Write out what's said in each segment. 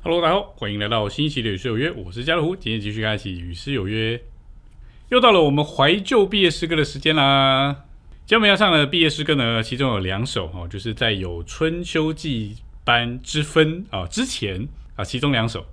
Hello，大家好，欢迎来到新一期的《与诗有约》，我是家乐福，今天继续开启《与诗有约》，又到了我们怀旧毕业诗歌的时间啦。今天我们要上的毕业诗歌呢，其中有两首哦，就是在有春秋季班之分啊之前啊，其中两首，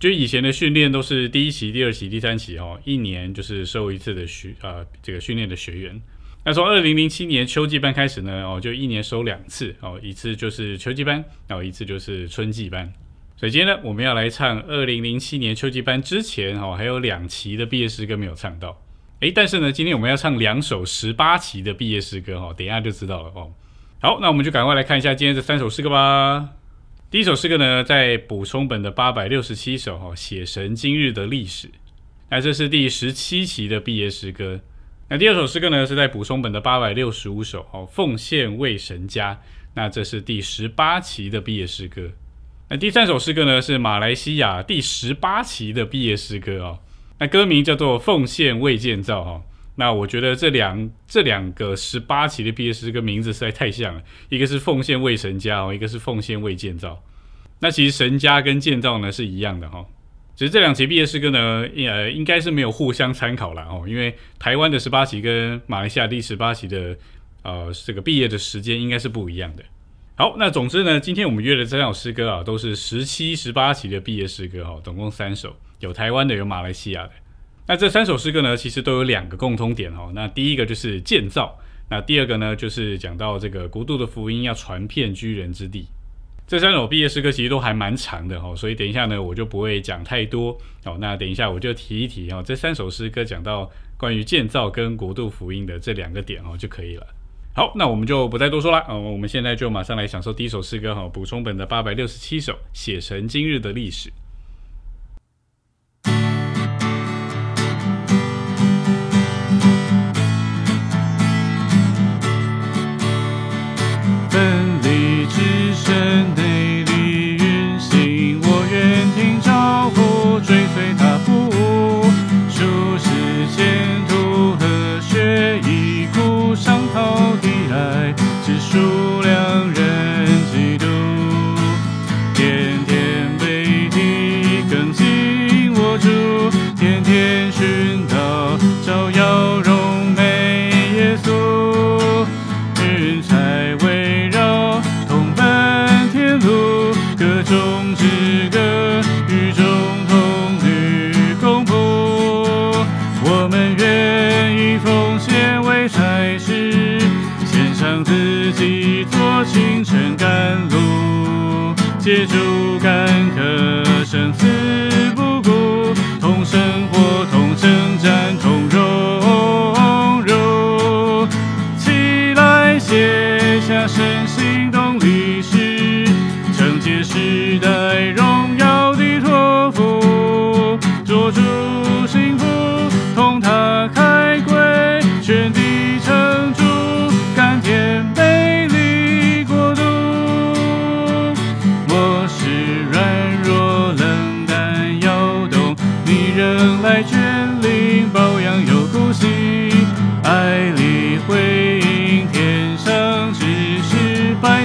就以前的训练都是第一期、第二期、第三期哦，一年就是收一次的学啊这个训练的学员。那从二零零七年秋季班开始呢，哦，就一年收两次哦，一次就是秋季班，然后一次就是春季班。所以今天呢，我们要来唱二零零七年秋季班之前哦，还有两期的毕业诗歌没有唱到。诶，但是呢，今天我们要唱两首十八期的毕业诗歌哈，等一下就知道了哦。好，那我们就赶快来看一下今天这三首诗歌吧。第一首诗歌呢，在补充本的八百六十七首哈，写神今日的历史。那这是第十七期的毕业诗歌。那第二首诗歌呢，是在补充本的八百六十五首哦，奉献为神家。那这是第十八期的毕业诗歌。那第三首诗歌呢，是马来西亚第十八期的毕业诗歌哦。那歌名叫做《奉献为建造》哈。那我觉得这两这两个十八期的毕业诗歌名字实在太像了，一个是奉献为神家哦，一个是奉献为建造。那其实神家跟建造呢是一样的哈，其实这两期毕业诗歌呢，呃，应该是没有互相参考了哦，因为台湾的十八期跟马来西亚第十八期的呃这个毕业的时间应该是不一样的。好，那总之呢，今天我们约的这两首诗歌啊，都是十七、十八期的毕业诗歌哈，总共三首，有台湾的，有马来西亚的。那这三首诗歌呢，其实都有两个共通点哈。那第一个就是建造，那第二个呢，就是讲到这个国度的福音要传遍居人之地。这三首毕业诗歌其实都还蛮长的哈，所以等一下呢，我就不会讲太多哦。那等一下我就提一提哦，这三首诗歌讲到关于建造跟国度福音的这两个点哦就可以了。好，那我们就不再多说了嗯！我们现在就马上来享受第一首诗歌哈，补充本的八百六十七首，写成今日的历史。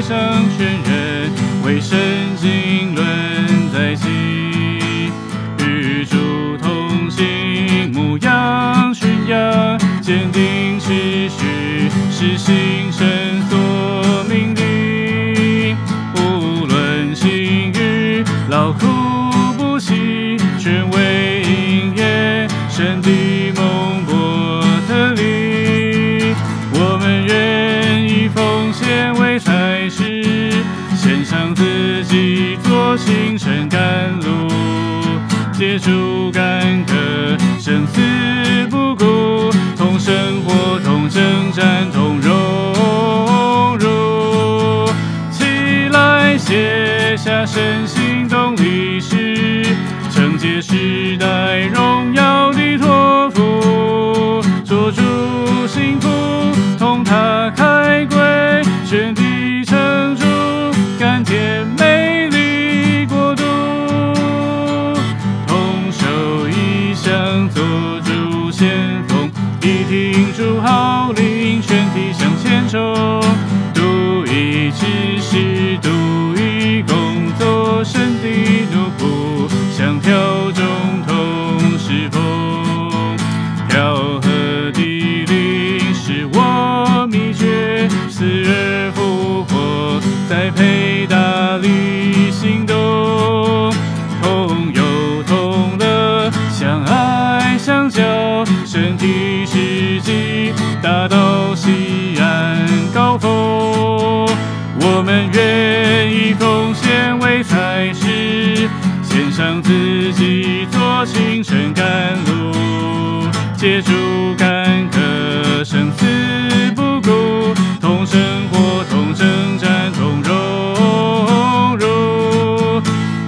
上全人，为神经论在起，与主同行，牧羊群羊，坚定持续，是心神所命令。无论晴雨，劳苦不息，全为应验神的。主干戈，生死不顾，同生活，同征战，同荣辱。起来，写下身心动力史，承接时代荣耀的托付，做主幸福，同他开归，全体成主，甘甜美。一听住号令，全体向前冲，独一骑士。愿意奉献为才师，献上自己做青春甘露，借助坎坷生死不顾，同生活，同征战，同荣辱。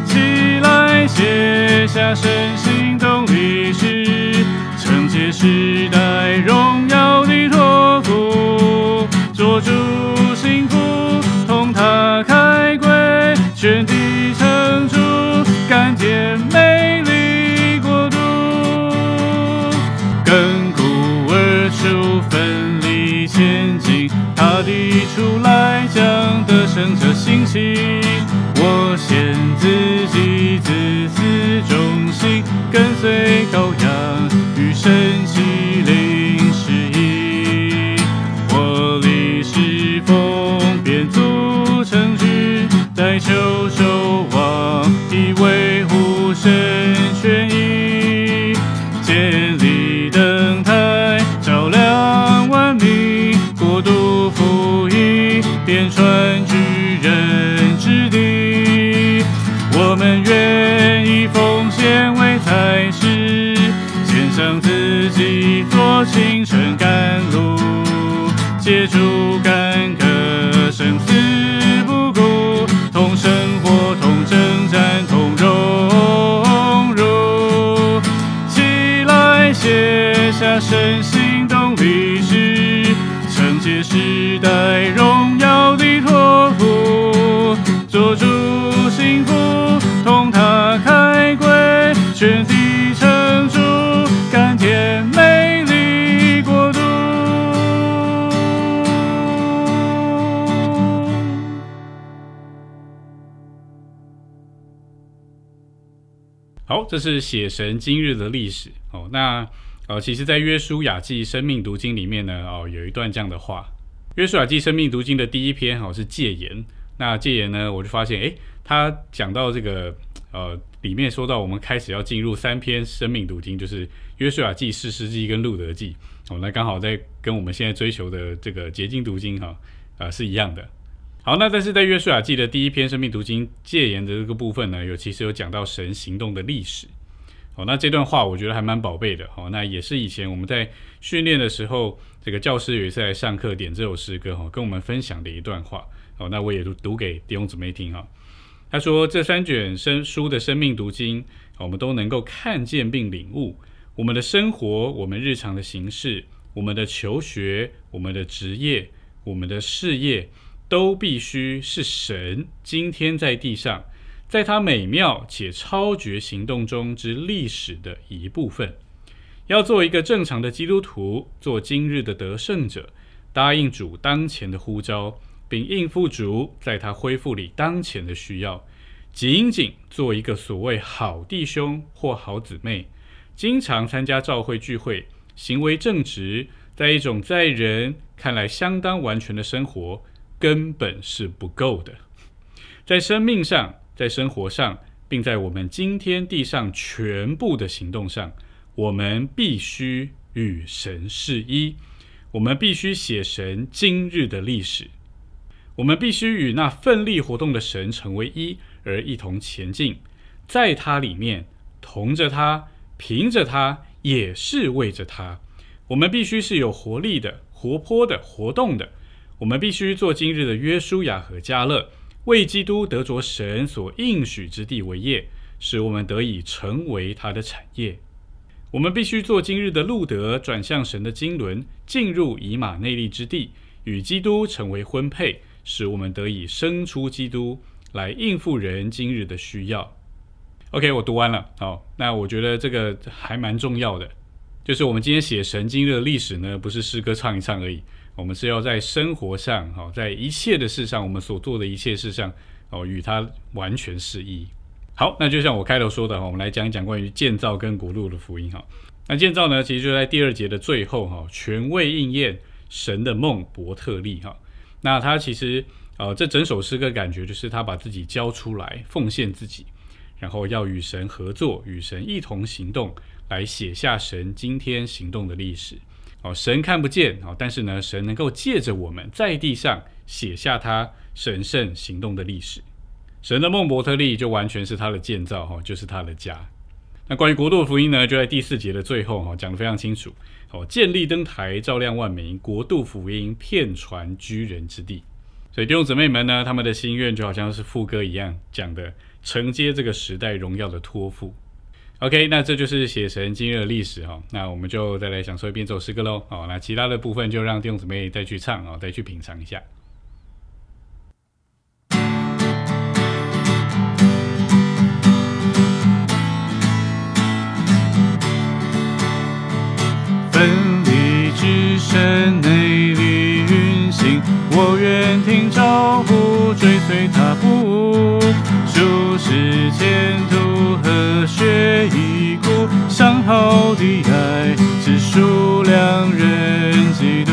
起来，写下身心动历史，承接时代荣耀的托付，做主全地成主，看见美丽国度。亘古而出，奋力前进，他的出来将得胜者兴起。我献自己，自私忠心，跟随羔羊，与神神权益。建立灯台，照亮万民，国度福音，遍传居人之地。我们愿意奉献为才师，献上自己做青春甘露，借助时代荣耀的托付，做主幸福，同他开归，全体成主，甘甜美丽国度。好，这是写神今日的历史哦。那呃，其实，在约书亚记生命读经里面呢，哦，有一段这样的话。约书亚记生命读经的第一篇哦是戒言。那戒言呢，我就发现，诶，他讲到这个呃，里面说到我们开始要进入三篇生命读经，就是约书亚记、士师记跟路德记。哦，那刚好在跟我们现在追求的这个结晶读经哈，呃，是一样的。好，那但是在约书亚记的第一篇生命读经戒言的这个部分呢，有其实有讲到神行动的历史。好，那这段话我觉得还蛮宝贝的。好，那也是以前我们在训练的时候，这个教师有一次来上课点这首诗歌哈，跟我们分享的一段话。好，那我也读读给弟兄姊妹听哈。他说，这三卷生书的生命读经，我们都能够看见并领悟，我们的生活、我们日常的形式、我们的求学、我们的职业、我们的事业。都必须是神今天在地上，在他美妙且超绝行动中之历史的一部分。要做一个正常的基督徒，做今日的得胜者，答应主当前的呼召，并应付主在他恢复里当前的需要。仅仅做一个所谓好弟兄或好姊妹，经常参加教会聚会，行为正直，在一种在人看来相当完全的生活。根本是不够的，在生命上，在生活上，并在我们今天地上全部的行动上，我们必须与神是一。我们必须写神今日的历史。我们必须与那奋力活动的神成为一，而一同前进，在他里面，同着他，凭着他，也是为着他。我们必须是有活力的、活泼的、活动的。我们必须做今日的约书亚和加勒，为基督得着神所应许之地为业，使我们得以成为他的产业。我们必须做今日的路德，转向神的经纶，进入以马内利之地，与基督成为婚配，使我们得以生出基督，来应付人今日的需要。OK，我读完了。好，那我觉得这个还蛮重要的，就是我们今天写神经日的历史呢，不是诗歌唱一唱而已。我们是要在生活上，哈，在一切的事上，我们所做的一切事上，哦，与他完全适一。好，那就像我开头说的哈，我们来讲一讲关于建造跟国度的福音哈。那建造呢，其实就在第二节的最后哈，全为应验神的梦伯特利哈。那他其实呃，这整首诗歌感觉就是他把自己交出来，奉献自己，然后要与神合作，与神一同行动，来写下神今天行动的历史。哦，神看不见哦，但是呢，神能够借着我们在地上写下他神圣行动的历史。神的孟伯特利就完全是他的建造哈，就是他的家。那关于国度福音呢，就在第四节的最后哈，讲得非常清楚。哦，建立灯台照亮万民，国度福音遍传居人之地。所以弟兄姊妹们呢，他们的心愿就好像是副歌一样讲的，承接这个时代荣耀的托付。OK，那这就是写神今日的历史哈。那我们就再来享受一遍这首诗歌喽。好，那其他的部分就让弟兄姊妹再去唱啊，再去品尝一下。分离之身内里运行，我愿听招呼，追随他步，数十前途和血已故，上好的爱是数量人基督，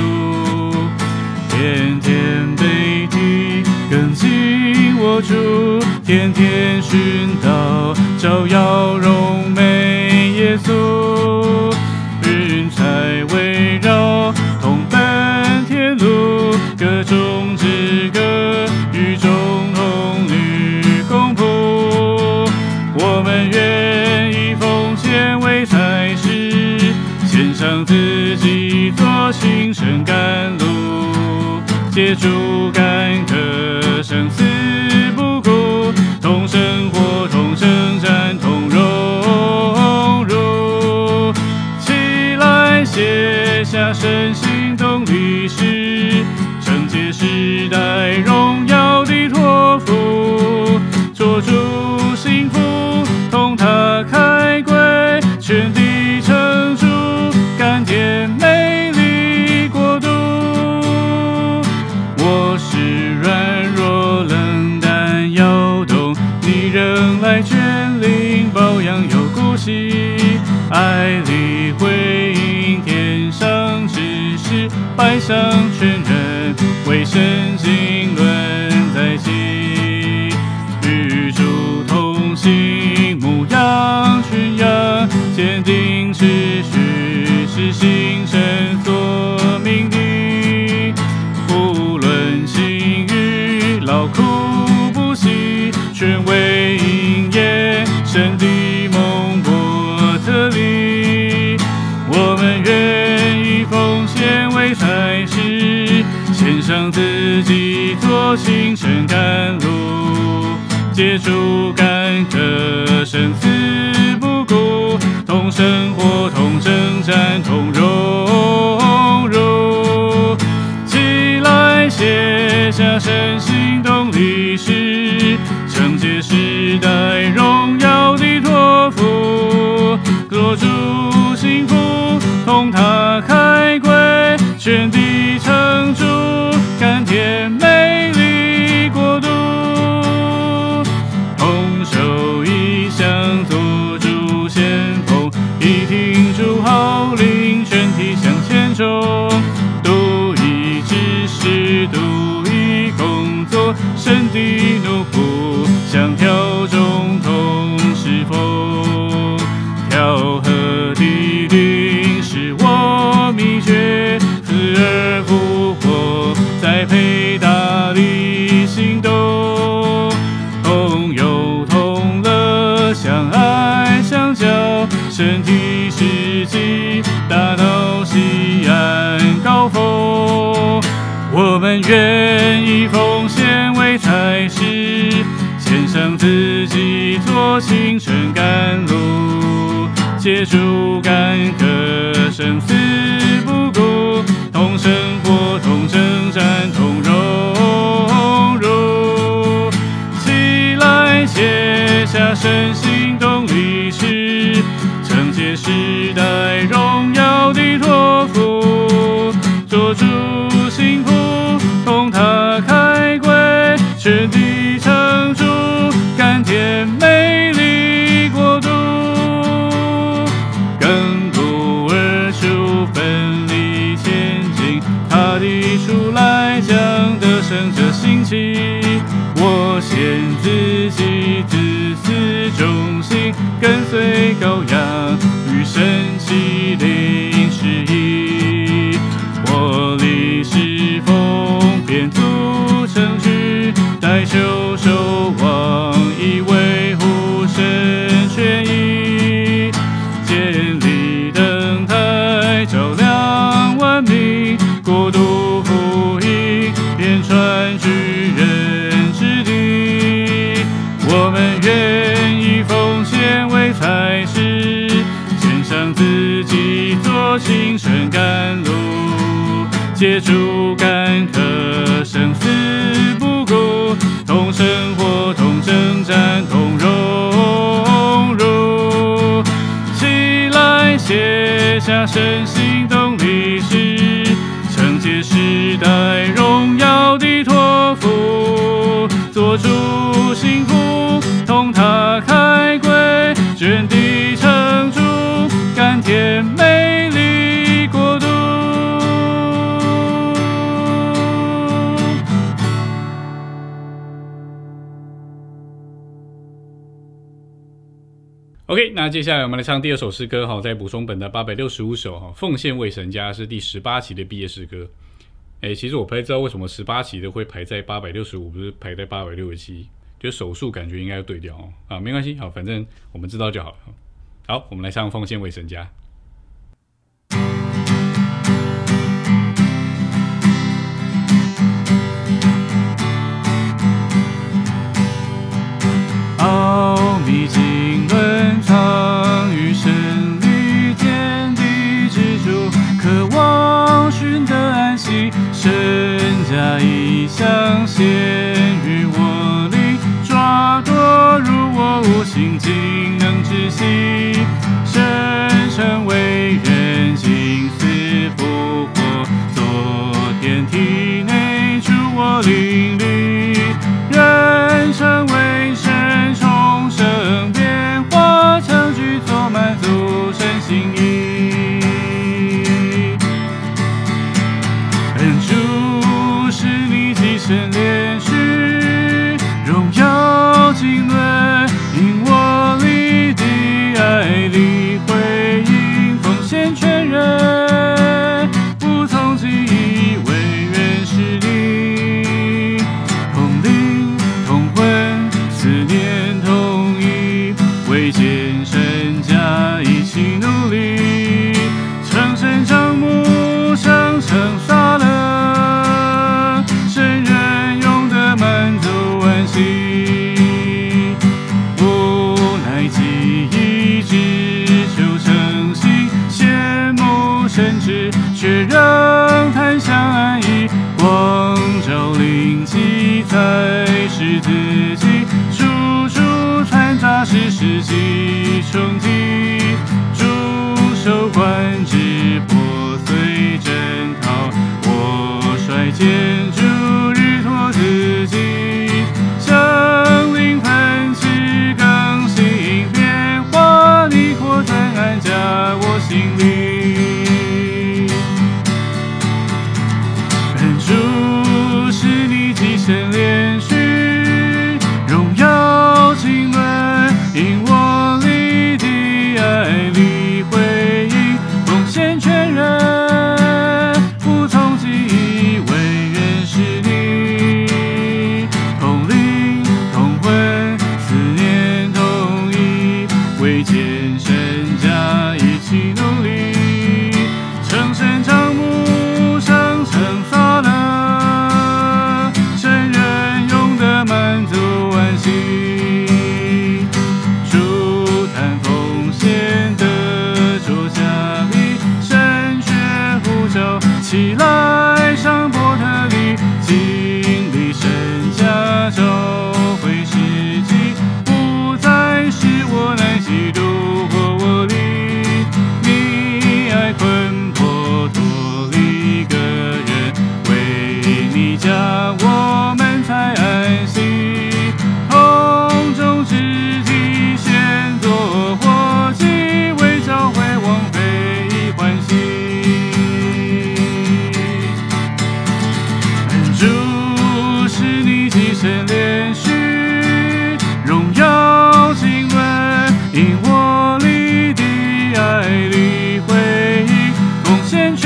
天天被提更新我主，天天寻到照耀荣美耶稣。云彩围上自己做行神甘露，借助干渴，上全人为神经论在即，与主同行，牧羊群羊，坚定持续是行神所命的。不论晴雨劳苦不息，全为应验神的献上自己做行神甘露，借主干戈，生死不顾，同生活，同征战，同荣辱。起来，写下神行动历史，承接时代荣耀的托付，做主幸福，同他们愿意奉献为才是，献上自己做青春甘露，借主干戈，生死。随借助干渴，生死不顾，同生活，同征战，同荣辱。起来，写下身心动历史，承接时代荣那接下来我们来唱第二首诗歌哈，在补充本的八百六十五首哈，奉献为神家是第十八期的毕业诗歌。哎，其实我不太知道为什么十八期的会排在八百六十五，不是排在八百六十七，就手速感觉应该要对调哦。啊，没关系，好，反正我们知道就好了。好，我们来唱奉献为神家。息。神家意象显于我里，抓夺入我无形，竟能窒息。神成为人，今死复活，昨天体内住我灵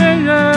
恋人。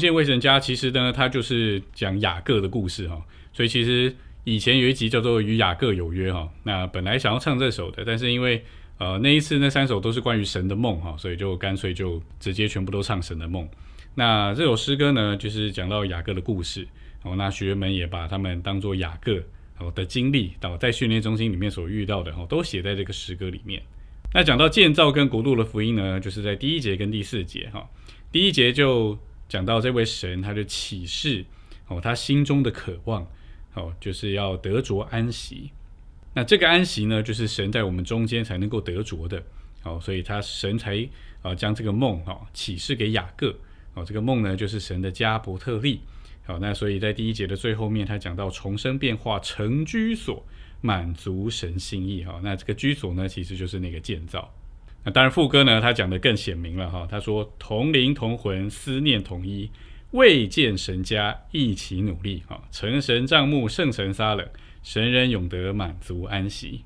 好，奉献为神家，其实呢，它就是讲雅各的故事哈。所以其实以前有一集叫做《与雅各有约》哈。那本来想要唱这首的，但是因为呃那一次那三首都是关于神的梦哈，所以就干脆就直接全部都唱神的梦。那这首诗歌呢，就是讲到雅各的故事哦。那学员们也把他们当做雅各哦的经历，到在训练中心里面所遇到的哈，都写在这个诗歌里面。那讲到建造跟国度的福音呢，就是在第一节跟第四节哈。第一节就讲到这位神，他就启示哦，他心中的渴望哦，就是要得着安息。那这个安息呢，就是神在我们中间才能够得着的哦，所以他神才啊将这个梦哦启示给雅各哦，这个梦呢就是神的加伯特利。好，那所以在第一节的最后面，他讲到重生变化成居所，满足神心意哈。那这个居所呢，其实就是那个建造。那当然副歌呢，他讲的更显明了哈。他说同灵同魂，思念统一，未见神家，一起努力哈。成神帐目，圣神撒冷，神人永得满足安息。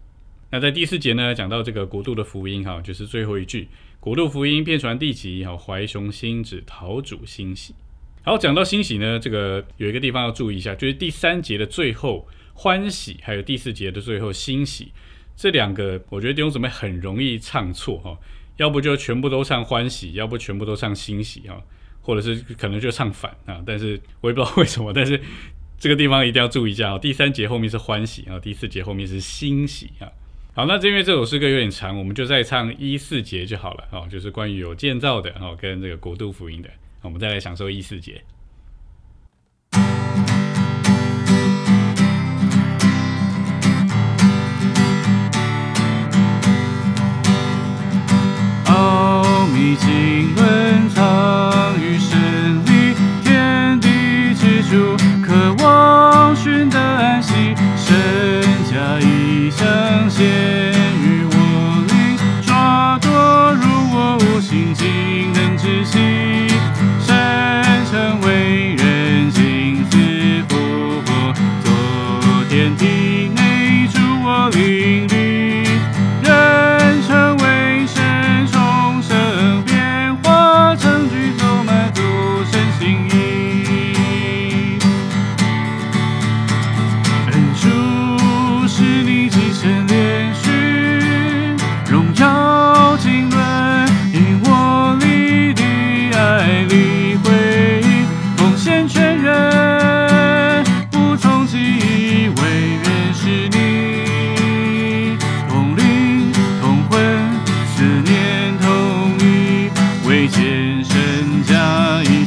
那在第四节呢，讲到这个国度的福音哈，就是最后一句，国度福音遍传地极哈，怀雄心志，陶主欣喜。好，讲到欣喜呢，这个有一个地方要注意一下，就是第三节的最后欢喜，还有第四节的最后欣喜，这两个我觉得弟兄姊妹很容易唱错哈，要不就全部都唱欢喜，要不全部都唱欣喜哈，或者是可能就唱反啊，但是我也不知道为什么，但是这个地方一定要注意一下哦。第三节后面是欢喜啊，第四节后面是欣喜啊。好，那因为这首诗歌有点长，我们就再唱一四节就好了哦，就是关于有建造的哦，跟这个国度福音的。我们再来享受一四节。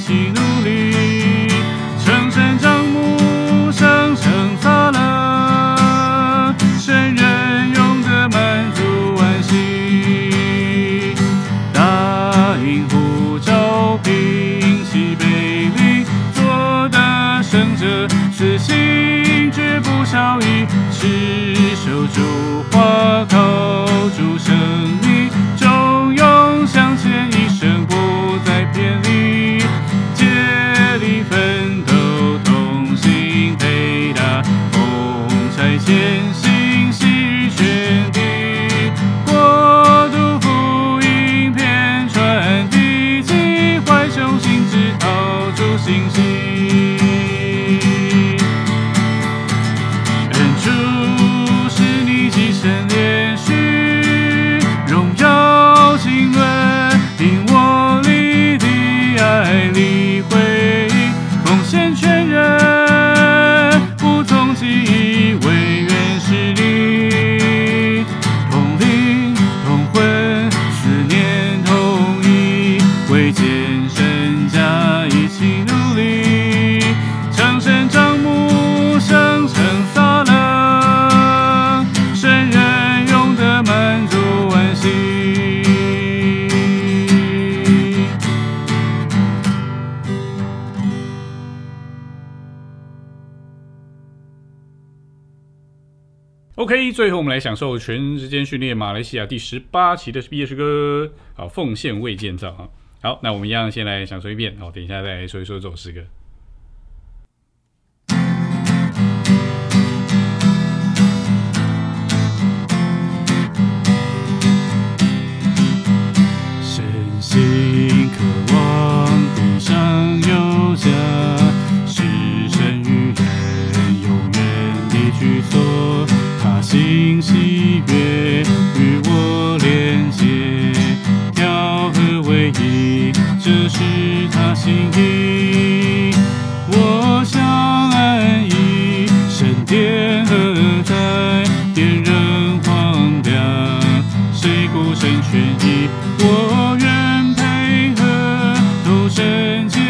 起努力，成神障目，生生萨乐。圣人用歌满足，安息。大音符昭平，喜悲离。做大圣者，此心绝不少矣。持守周华口。最后，我们来享受全时间训练马来西亚第十八期的毕业诗歌，好，奉献未建造啊。好，那我们一样先来享受一遍，好，等一下再来说一说这首诗歌。身心渴望地上有家，是神与人永远的居所。星喜悦与我连接，调和唯一，这是他心意，我想安逸，神殿何在？天人荒凉，谁孤身寻意，我愿配合，投身迹。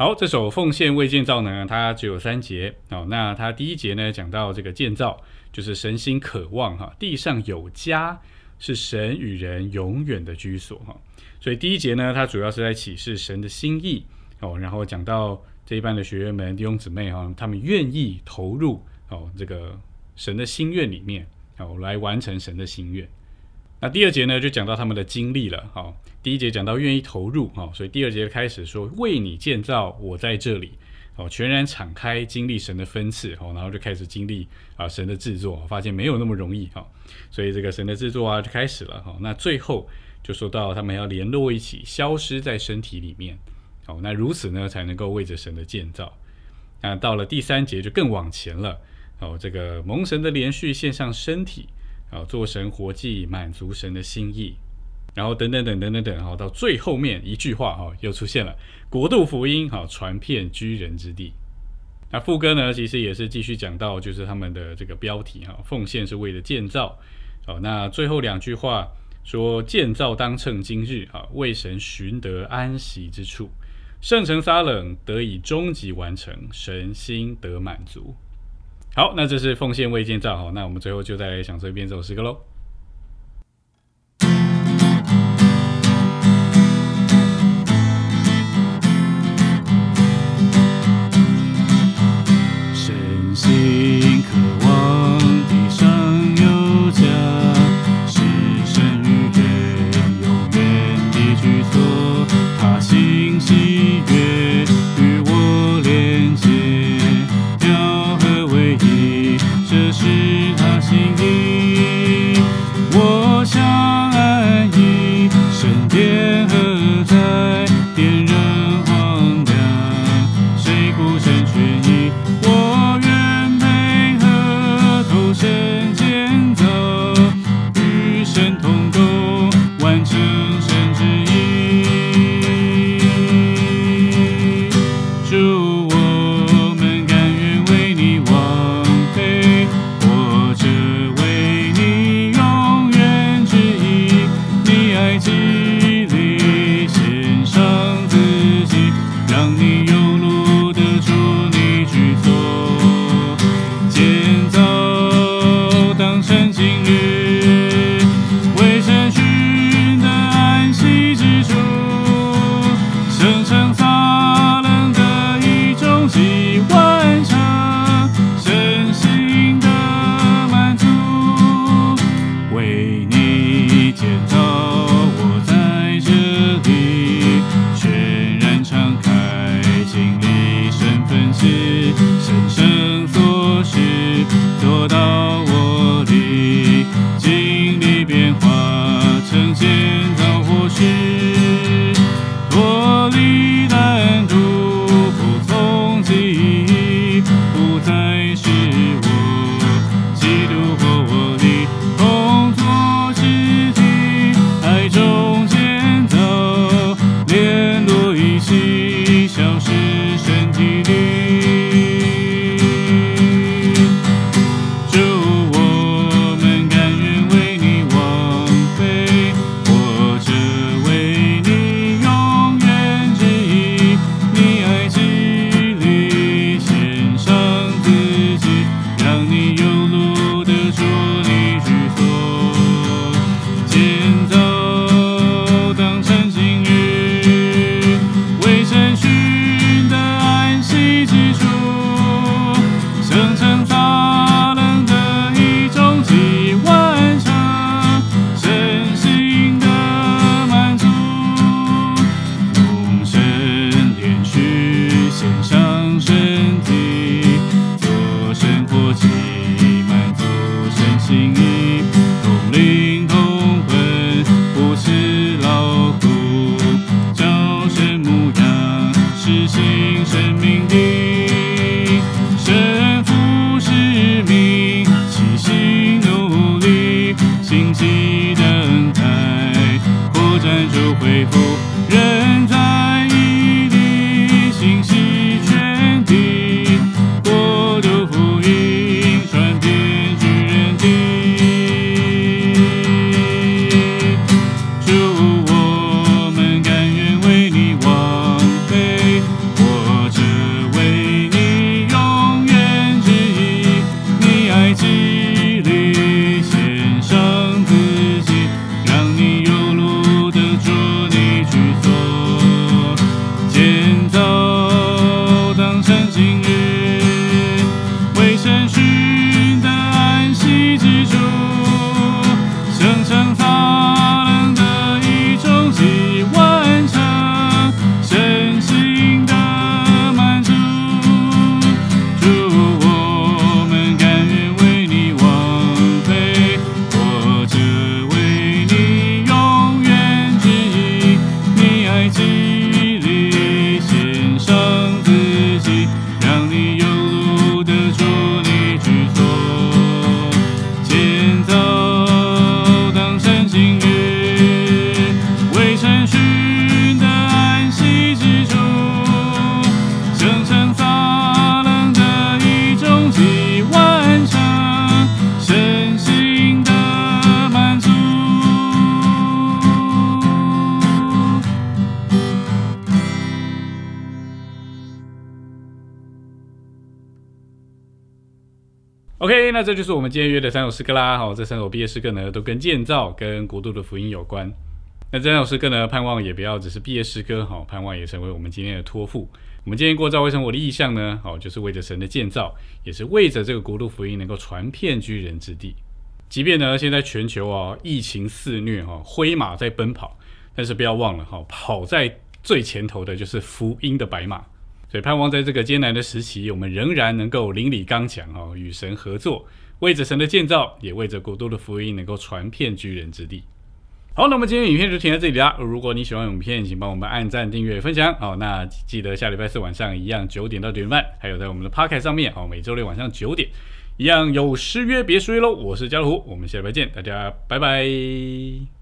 好，这首奉献为建造呢，它只有三节。哦，那它第一节呢讲到这个建造，就是神心渴望哈，地上有家是神与人永远的居所哈。所以第一节呢，它主要是在启示神的心意哦，然后讲到这一班的学员们弟兄姊妹哈，他们愿意投入哦这个神的心愿里面哦，来完成神的心愿。那第二节呢，就讲到他们的经历了。好，第一节讲到愿意投入，哈，所以第二节开始说为你建造，我在这里，哦，全然敞开经历神的分赐，哦，然后就开始经历啊神的制作，发现没有那么容易，哈，所以这个神的制作啊就开始了，哈，那最后就说到他们要联络一起，消失在身体里面，哦，那如此呢才能够为着神的建造。那到了第三节就更往前了，哦，这个蒙神的连续献上身体。啊，做神活祭，满足神的心意，然后等等等等等等，好，到最后面一句话，哈，又出现了国度福音，哈，传遍居人之地。那副歌呢，其实也是继续讲到，就是他们的这个标题，哈，奉献是为了建造。好，那最后两句话说，建造当趁今日，啊，为神寻得安息之处，圣城撒冷得以终极完成，神心得满足。好，那这是奉献未建造哈，那我们最后就再来享受一遍这首诗歌喽。那这就是我们今天约的三首诗歌啦。好，这三首毕业诗歌呢，都跟建造、跟国度的福音有关。那这三首诗歌呢，盼望也不要只是毕业诗歌，好，盼望也成为我们今天的托付。我们今天过教会生活的意向呢，好，就是为着神的建造，也是为着这个国度福音能够传遍居人之地。即便呢，现在全球啊疫情肆虐哈，灰马在奔跑，但是不要忘了哈，跑在最前头的就是福音的白马。所以盼望在这个艰难的时期，我们仍然能够邻里刚强哦，与神合作，为着神的建造，也为着国度的福音能够传遍居人之地。好，那么今天影片就停在这里啦。如果你喜欢影片，请帮我们按赞、订阅、分享。好，那记得下礼拜四晚上一样九点到九点半，还有在我们的 Podcast 上面，好，每周六晚上九点一样有失约别失约喽。我是家乐虎，我们下礼拜见，大家拜拜。